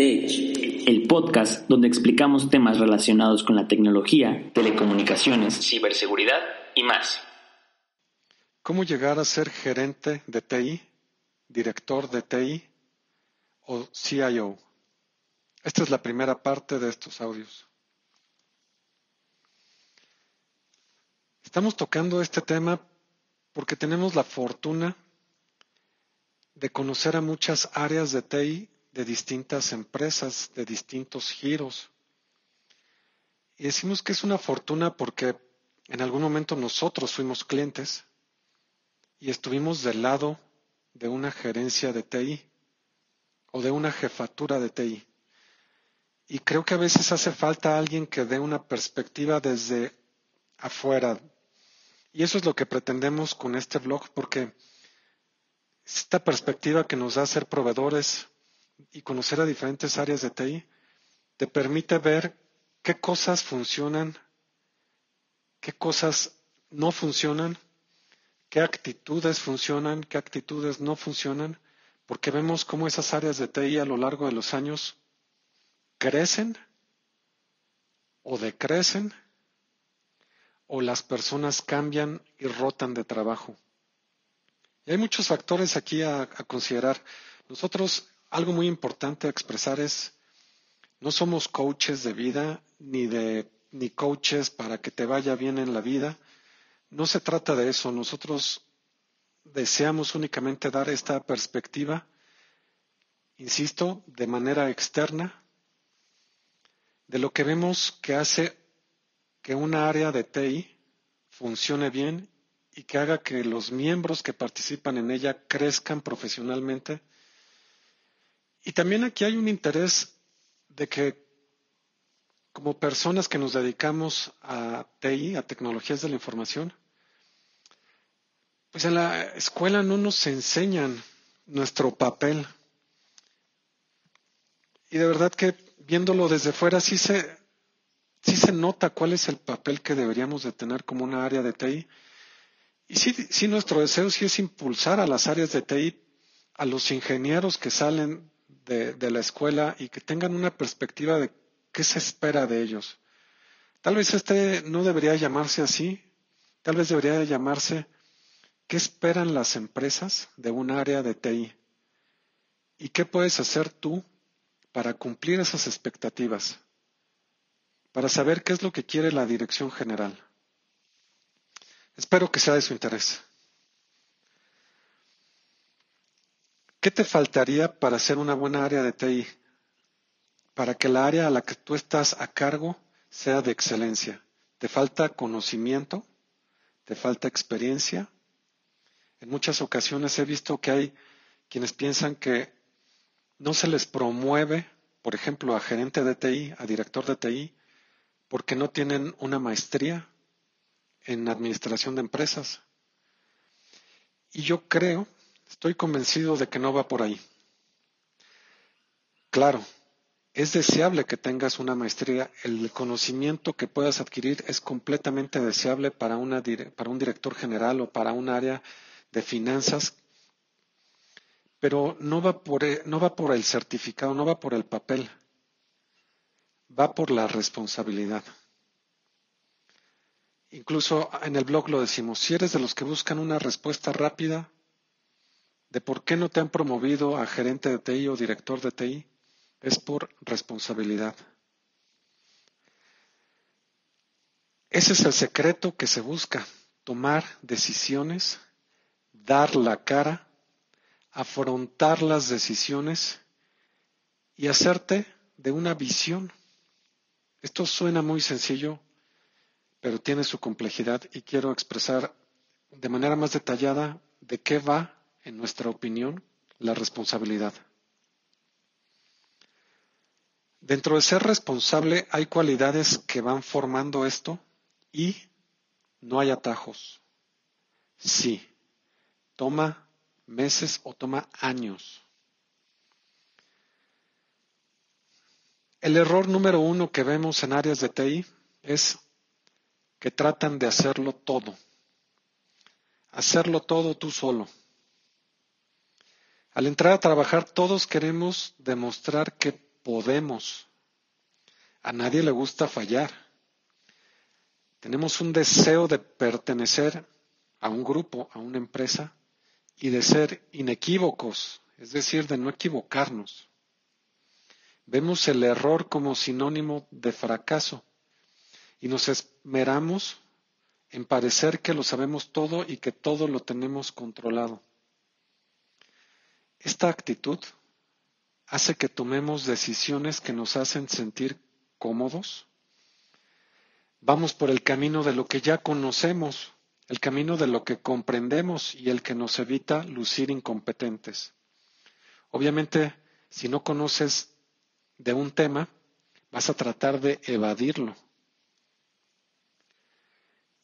El podcast donde explicamos temas relacionados con la tecnología, telecomunicaciones, ciberseguridad y más. ¿Cómo llegar a ser gerente de TI, director de TI o CIO? Esta es la primera parte de estos audios. Estamos tocando este tema porque tenemos la fortuna de conocer a muchas áreas de TI de distintas empresas, de distintos giros. Y decimos que es una fortuna porque en algún momento nosotros fuimos clientes y estuvimos del lado de una gerencia de TI o de una jefatura de TI. Y creo que a veces hace falta alguien que dé una perspectiva desde afuera. Y eso es lo que pretendemos con este blog, porque esta perspectiva que nos da ser proveedores y conocer a diferentes áreas de TI te permite ver qué cosas funcionan, qué cosas no funcionan, qué actitudes funcionan, qué actitudes no funcionan, porque vemos cómo esas áreas de TI a lo largo de los años crecen o decrecen o las personas cambian y rotan de trabajo. Y hay muchos factores aquí a, a, considerar. Nosotros, algo muy importante a expresar es, no somos coaches de vida, ni de, ni coaches para que te vaya bien en la vida. No se trata de eso. Nosotros deseamos únicamente dar esta perspectiva, insisto, de manera externa, de lo que vemos que hace que una área de TI funcione bien y que haga que los miembros que participan en ella crezcan profesionalmente. Y también aquí hay un interés de que como personas que nos dedicamos a TI, a tecnologías de la información, pues en la escuela no nos enseñan nuestro papel. Y de verdad que viéndolo desde fuera sí se, sí se nota cuál es el papel que deberíamos de tener como una área de TI. Y sí, sí nuestro deseo sí es impulsar a las áreas de TI, a los ingenieros que salen de, la escuela y que tengan una perspectiva de qué se espera de ellos. Tal vez este no debería llamarse así, tal vez debería llamarse ¿qué esperan las empresas de un área de TI? ¿Y qué puedes hacer tú para cumplir esas expectativas, para saber qué es lo que quiere la dirección general. Espero que sea de su interés. ¿Qué te faltaría para ser una buena área de TI? Para que la área a la que tú estás a cargo sea de excelencia. ¿Te falta conocimiento? ¿Te falta experiencia? En muchas ocasiones he visto que hay quienes piensan que no se les promueve, por ejemplo, a gerente de TI, a director de TI, porque no tienen una maestría en administración de empresas. Y yo creo, estoy convencido de que no va por ahí. Claro, es deseable que tengas una maestría. El conocimiento que puedas adquirir es completamente deseable para, un director general o para un área de finanzas pero no va, por, e, no va por el certificado, no va por el papel, va por la responsabilidad. Incluso en el blog lo decimos, si eres de los que buscan una respuesta rápida de por qué no te han promovido a gerente de TI o director de TI, es por responsabilidad. Ese es el secreto que se busca, tomar decisiones, dar la cara afrontar las decisiones y hacerte de una visión. Esto suena muy sencillo, pero tiene su complejidad y quiero expresar de manera más detallada de qué va, en nuestra opinión, la responsabilidad. Dentro de ser responsable hay cualidades que van formando esto y no hay atajos. Sí, toma meses o toma años. El error número uno que vemos en áreas de TI es que tratan de hacerlo todo. Hacerlo todo tú solo. Al entrar a trabajar todos queremos demostrar que podemos. A nadie le gusta fallar. Tenemos un deseo de pertenecer a un grupo, a una empresa, y de ser inequívocos, es decir, de no equivocarnos. Vemos el error como sinónimo de fracaso y nos esmeramos en parecer que lo sabemos todo y que todo lo tenemos controlado. Esta actitud hace que tomemos decisiones que nos hacen sentir cómodos. Vamos por el camino de lo que ya conocemos, el camino de lo que comprendemos y el que nos evita lucir incompetentes. Obviamente, si no conoces de un tema, vas a tratar de evadirlo.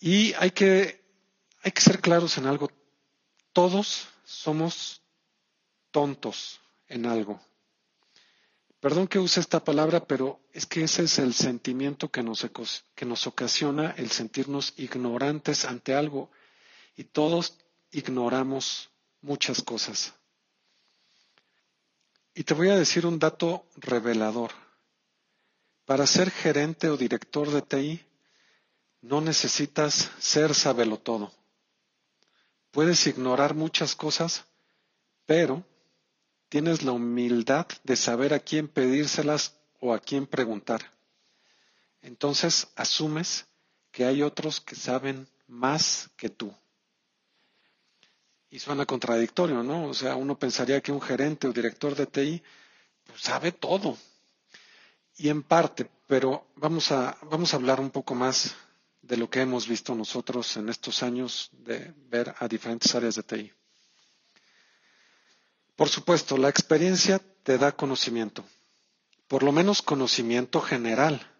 Y hay que, hay que ser claros en algo. Todos somos tontos en algo. Perdón que use esta palabra, pero es que ese es el sentimiento que nos, que nos ocasiona el sentirnos ignorantes ante algo. Y todos ignoramos muchas cosas. Y te voy a decir un dato revelador. Para ser gerente o director de TI, no necesitas ser todo. Puedes ignorar muchas cosas, pero tienes la humildad de saber a quién pedírselas o a quién preguntar. Entonces asumes que hay otros que saben más que tú. Y suena contradictorio, ¿no? O sea, uno pensaría que un gerente o director de TI pues, sabe todo. Y en parte, pero vamos a, vamos a hablar un poco más de lo que hemos visto nosotros en estos años de ver a diferentes áreas de TI. Por supuesto, la experiencia te da conocimiento, por lo menos conocimiento general.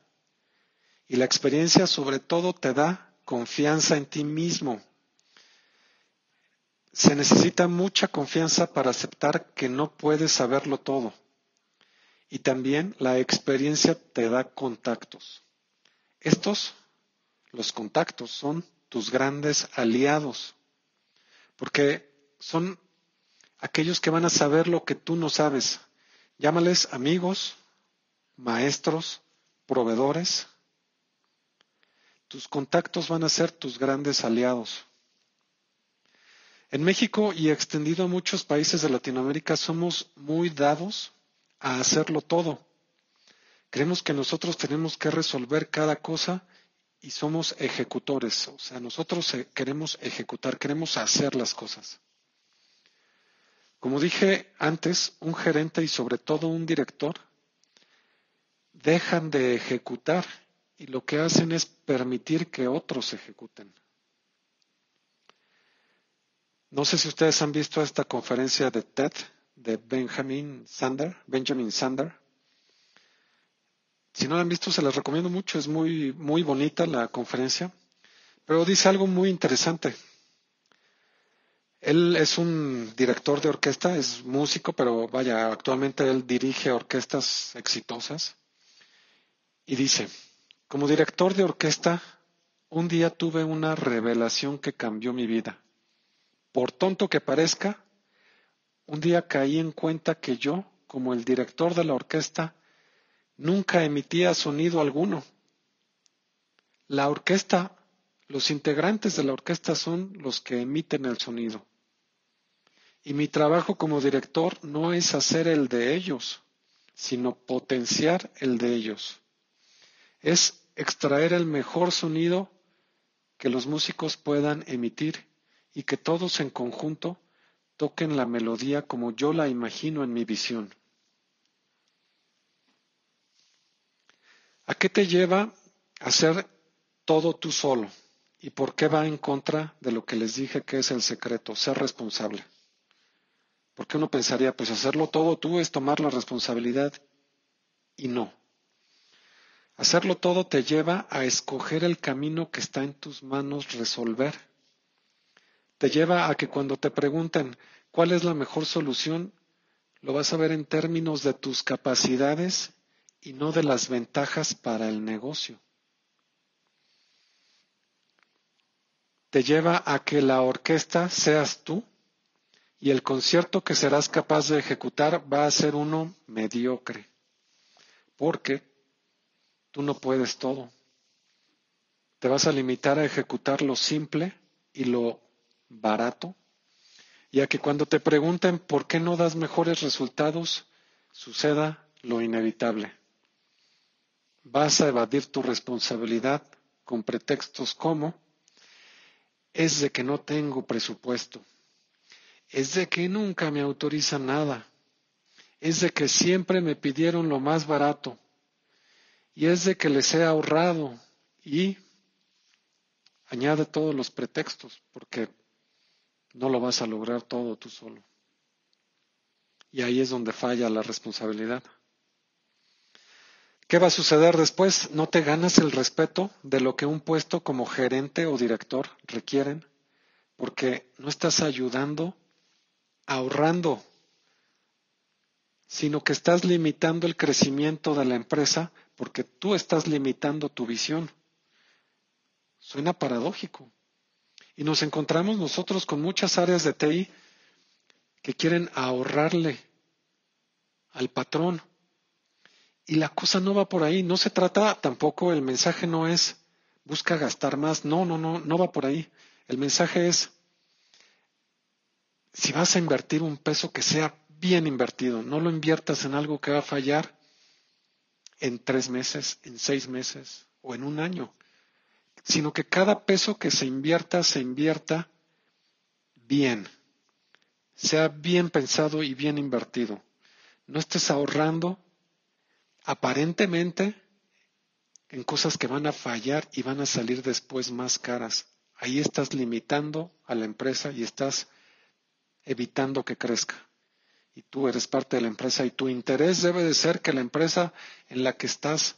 Y la experiencia sobre todo te da confianza en ti mismo. Se necesita mucha confianza para aceptar que no puedes saberlo todo. Y también la experiencia te da contactos. Estos, los contactos, son tus grandes aliados, porque son aquellos que van a saber lo que tú no sabes. Llámales amigos, maestros, proveedores. Tus contactos van a ser tus grandes aliados. En México y extendido a muchos países de Latinoamérica somos muy dados a hacerlo todo. Creemos que nosotros tenemos que resolver cada cosa y somos ejecutores. O sea, nosotros eh, queremos ejecutar, queremos hacer las cosas. Como dije antes, un gerente y sobre todo un director dejan de ejecutar y lo que hacen es permitir que otros ejecuten. No sé si ustedes han visto esta conferencia de TED de Benjamin Sander, Benjamin Sander. Si no la han visto, se las recomiendo mucho. Es muy, muy bonita la conferencia. Pero dice algo muy interesante. Él es un director de orquesta, es músico, pero vaya, actualmente él dirige orquestas exitosas. Y dice, como director de orquesta, un día tuve una revelación que cambió mi vida. Por tonto que parezca, un día caí en cuenta que yo, como el director de la orquesta, nunca emitía sonido alguno. La orquesta, los integrantes de la orquesta son los que emiten el sonido. Y mi trabajo como director no es hacer el de ellos, sino potenciar el de ellos. Es extraer el mejor sonido que los músicos puedan emitir y que todos en conjunto toquen la melodía como yo la imagino en mi visión. ¿A qué te lleva hacer todo tú solo? ¿Y por qué va en contra de lo que les dije que es el secreto, ser responsable? Porque uno pensaría, pues hacerlo todo tú es tomar la responsabilidad. Y no. Hacerlo todo te lleva a escoger el camino que está en tus manos resolver. Te lleva a que cuando te pregunten cuál es la mejor solución, lo vas a ver en términos de tus capacidades y no de las ventajas para el negocio. Te lleva a que la orquesta seas tú y el concierto que serás capaz de ejecutar va a ser uno mediocre, porque tú no puedes todo. Te vas a limitar a ejecutar lo simple y lo barato, y a que cuando te pregunten por qué no das mejores resultados, suceda lo inevitable. Vas a evadir tu responsabilidad con pretextos como es de que no tengo presupuesto es de que nunca me autorizan nada, es de que siempre me pidieron lo más barato, y es de que les he ahorrado, y añade todos los pretextos, porque no lo vas a lograr todo tú solo. Y ahí es donde falla la responsabilidad. ¿Qué va a suceder después? No te ganas el respeto de lo que un puesto como gerente o director requieren, porque no estás ayudando ahorrando, sino que estás limitando el crecimiento de la empresa porque tú estás limitando tu visión. Suena paradójico. Y nos encontramos nosotros con muchas áreas de TI que quieren ahorrarle al patrón. Y la cosa no va por ahí. No se trata tampoco, el mensaje no es busca gastar más. No, no, no, no va por ahí. El mensaje es si vas a invertir un peso que sea bien invertido, no lo inviertas en algo que va a fallar en tres meses, en seis meses o en un año, sino que cada peso que se invierta se invierta bien, sea bien pensado y bien invertido. No estés ahorrando aparentemente en cosas que van a fallar y van a salir después más caras. Ahí estás limitando a la empresa y estás evitando que crezca. Y tú eres parte de la empresa y tu interés debe de ser que la empresa en la que estás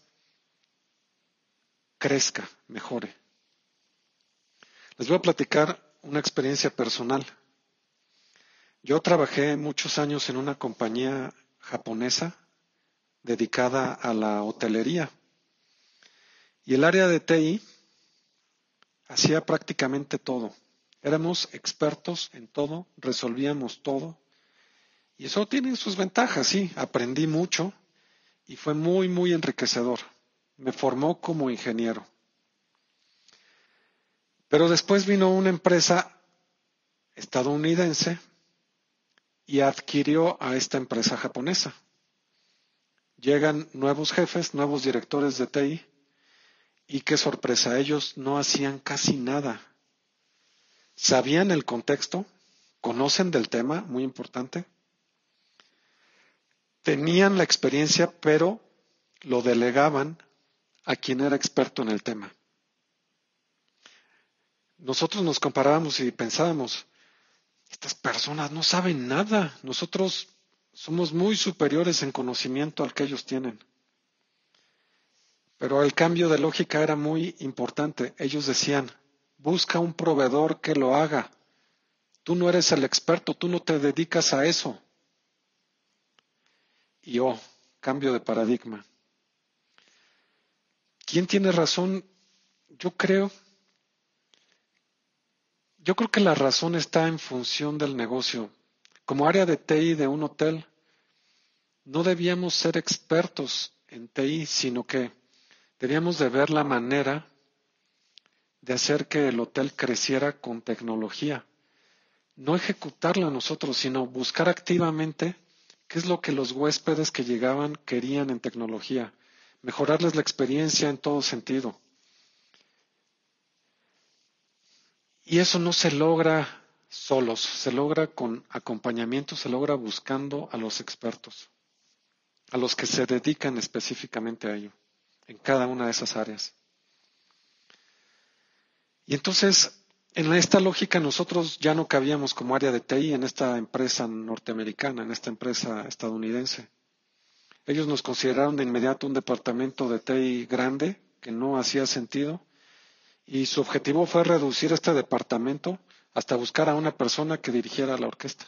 crezca, mejore. Les voy a platicar una experiencia personal. Yo trabajé muchos años en una compañía japonesa dedicada a la hotelería. Y el área de TI hacía prácticamente todo. Éramos expertos en todo, resolvíamos todo. Y eso tiene sus ventajas, sí. Aprendí mucho y fue muy, muy enriquecedor. Me formó como ingeniero. Pero después vino una empresa estadounidense y adquirió a esta empresa japonesa. Llegan nuevos jefes, nuevos directores de TI y qué sorpresa, ellos no hacían casi nada sabían el contexto, conocen del tema, muy importante, tenían la experiencia, pero lo delegaban a quien era experto en el tema. Nosotros nos comparábamos y pensábamos, estas personas no saben nada, nosotros somos muy superiores en conocimiento al que ellos tienen. Pero el cambio de lógica era muy importante. Ellos decían, Busca un proveedor que lo haga. Tú no eres el experto, tú no te dedicas a eso. Y oh, cambio de paradigma. ¿Quién tiene razón? Yo creo, yo creo que la razón está en función del negocio. Como área de TI de un hotel, no debíamos ser expertos en TI, sino que debíamos de ver la manera de hacer que el hotel creciera con tecnología. No ejecutarla nosotros, sino buscar activamente qué es lo que los huéspedes que llegaban querían en tecnología, mejorarles la experiencia en todo sentido. Y eso no se logra solos, se logra con acompañamiento, se logra buscando a los expertos, a los que se dedican específicamente a ello, en cada una de esas áreas. Y entonces, en esta lógica, nosotros ya no cabíamos como área de TI en esta empresa norteamericana, en esta empresa estadounidense. Ellos nos consideraron de inmediato un departamento de TI grande que no hacía sentido y su objetivo fue reducir este departamento hasta buscar a una persona que dirigiera la orquesta.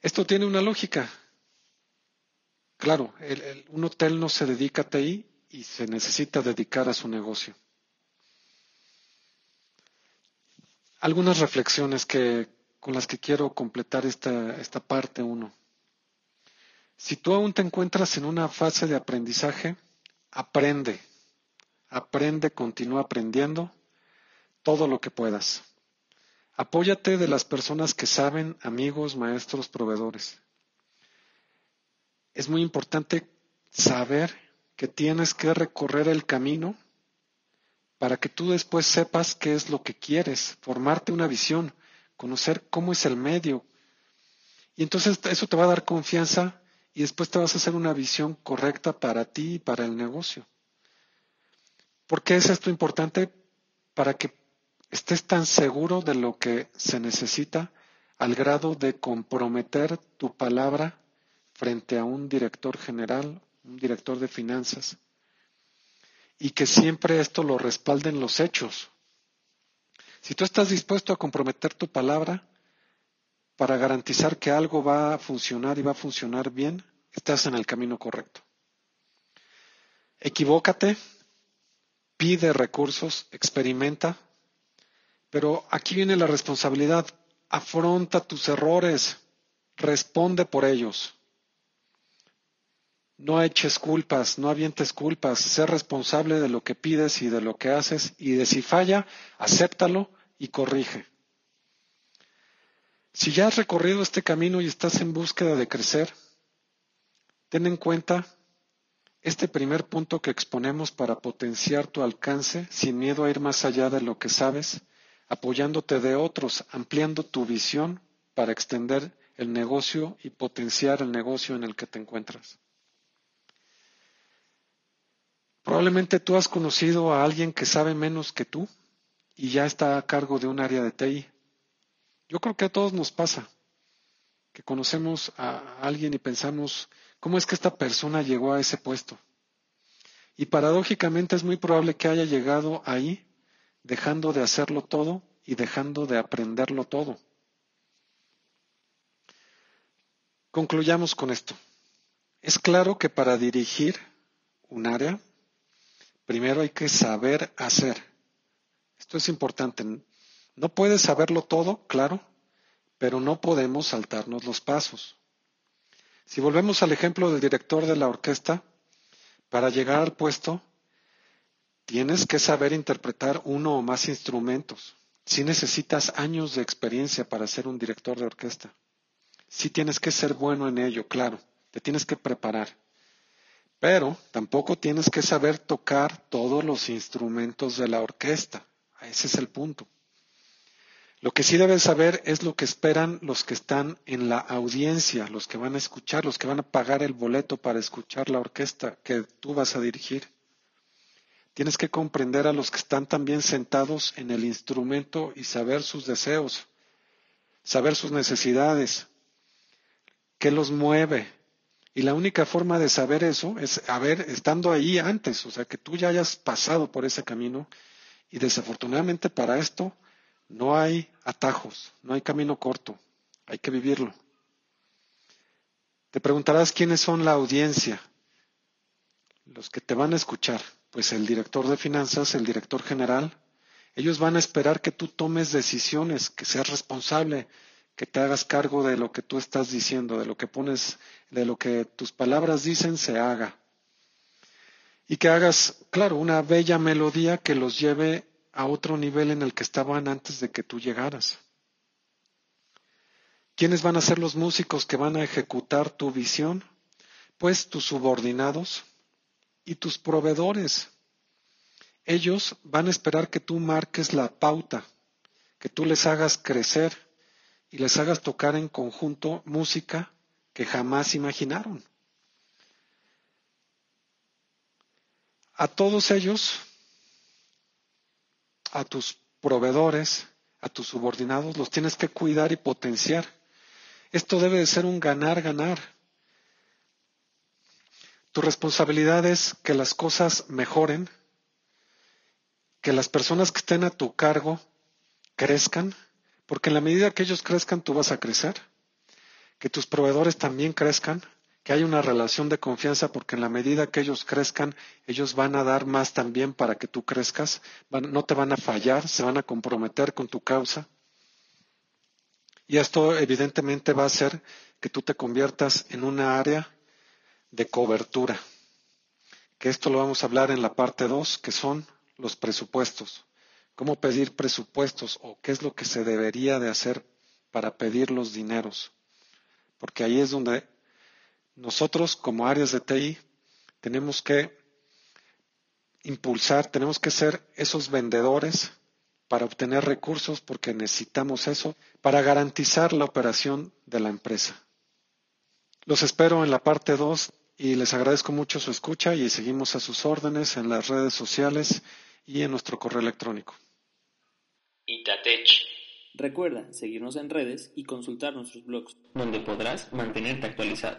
Esto tiene una lógica. Claro, un hotel no se dedica a TI y se necesita dedicar a su negocio. Algunas reflexiones que, con las que quiero completar esta, esta parte uno. Si tú aún te encuentras en una fase de aprendizaje, aprende, aprende, continúa aprendiendo todo lo que puedas. Apóyate de las personas que saben, amigos, maestros, proveedores. Es muy importante saber que tienes que recorrer el camino para que tú después sepas qué es lo que quieres, formarte una visión, conocer cómo es el medio. Y entonces eso te va a dar confianza y después te vas a hacer una visión correcta para ti y para el negocio. ¿Por qué es esto importante? Para que estés tan seguro de lo que se necesita al grado de comprometer tu palabra frente a un director general, un director de finanzas, y que siempre esto lo respalden los hechos. Si tú estás dispuesto a comprometer tu palabra, para garantizar que algo va a funcionar y va a funcionar bien, estás en el camino correcto. Equivócate, pide recursos, experimenta, pero aquí viene la responsabilidad. Afronta tus errores, responde por ellos. No eches culpas, no avientes culpas, sé responsable de lo que pides y de lo que haces y de si falla, acéptalo y corrige. Si ya has recorrido este camino y estás en búsqueda de crecer, ten en cuenta este primer punto que exponemos para potenciar tu alcance sin miedo a ir más allá de lo que sabes, apoyándote de otros, ampliando tu visión para extender el negocio y potenciar el negocio en el que te encuentras. Probablemente tú has conocido a alguien que sabe menos que tú y ya está a cargo de un área de TI. Yo creo que a todos nos pasa que conocemos a alguien y pensamos, ¿cómo es que esta persona llegó a ese puesto? Y paradójicamente es muy probable que haya llegado ahí dejando de hacerlo todo y dejando de aprenderlo todo. Concluyamos con esto. Es claro que para dirigir un área, primero hay que saber hacer. Esto es importante. No puedes saberlo todo, claro, pero no podemos saltarnos los pasos. Si volvemos al ejemplo del director de la orquesta, para llegar al puesto tienes que saber interpretar uno o más instrumentos. Si necesitas años de experiencia para ser un director de orquesta. Si tienes que ser bueno en ello, claro, te tienes que preparar. Pero tampoco tienes que saber tocar todos los instrumentos de la orquesta. Ese es el punto. Lo que sí debes saber es lo que esperan los que están en la audiencia, los que van a escuchar, los que van a pagar el boleto para escuchar la orquesta que tú vas a dirigir. Tienes que comprender a los que están también sentados en el instrumento y saber sus deseos, saber sus necesidades, qué los mueve. Y la única forma de saber eso es haber estando ahí antes, o sea, que tú ya hayas pasado por ese camino. Y desafortunadamente para esto no hay atajos, no hay camino corto, hay que vivirlo. Te preguntarás quiénes son la audiencia, los que te van a escuchar. Pues el director de finanzas, el director general, ellos van a esperar que tú tomes decisiones, que seas responsable, que te hagas cargo de lo que tú estás diciendo, de lo que pones, de lo que tus palabras dicen se haga. Y que hagas, claro, una bella melodía que los lleve a otro nivel en el que estaban antes de que tú llegaras. ¿Quiénes van a ser los músicos que van a ejecutar tu visión? Pues tus subordinados y tus proveedores. Ellos van a esperar que tú marques la pauta, que tú les hagas crecer y les hagas tocar en conjunto música que jamás imaginaron. A todos ellos a tus proveedores, a tus subordinados, los tienes que cuidar y potenciar. Esto debe de ser un ganar-ganar. Tu responsabilidad es que las cosas mejoren, que las personas que estén a tu cargo crezcan, porque en la medida que ellos crezcan, tú vas a crecer, que tus proveedores también crezcan, que haya una relación de confianza, porque en la medida que ellos crezcan, ellos van a dar más también para que tú crezcas, no te van a fallar, se van a comprometer con tu causa. Y esto evidentemente va a hacer que tú te conviertas en una área de cobertura, que esto lo vamos a hablar en la parte 2, que son los presupuestos. Cómo pedir presupuestos o qué es lo que se debería de hacer para pedir los dineros. Porque ahí es donde nosotros como áreas de TI tenemos que impulsar, tenemos que ser esos vendedores para obtener recursos porque necesitamos eso para garantizar la operación de la empresa. Los espero en la parte 2 y les agradezco mucho su escucha y seguimos a sus órdenes en las redes sociales y en nuestro correo electrónico. Itatech. Recuerda seguirnos en redes y consultar nuestros blogs, donde podrás mantenerte actualizado.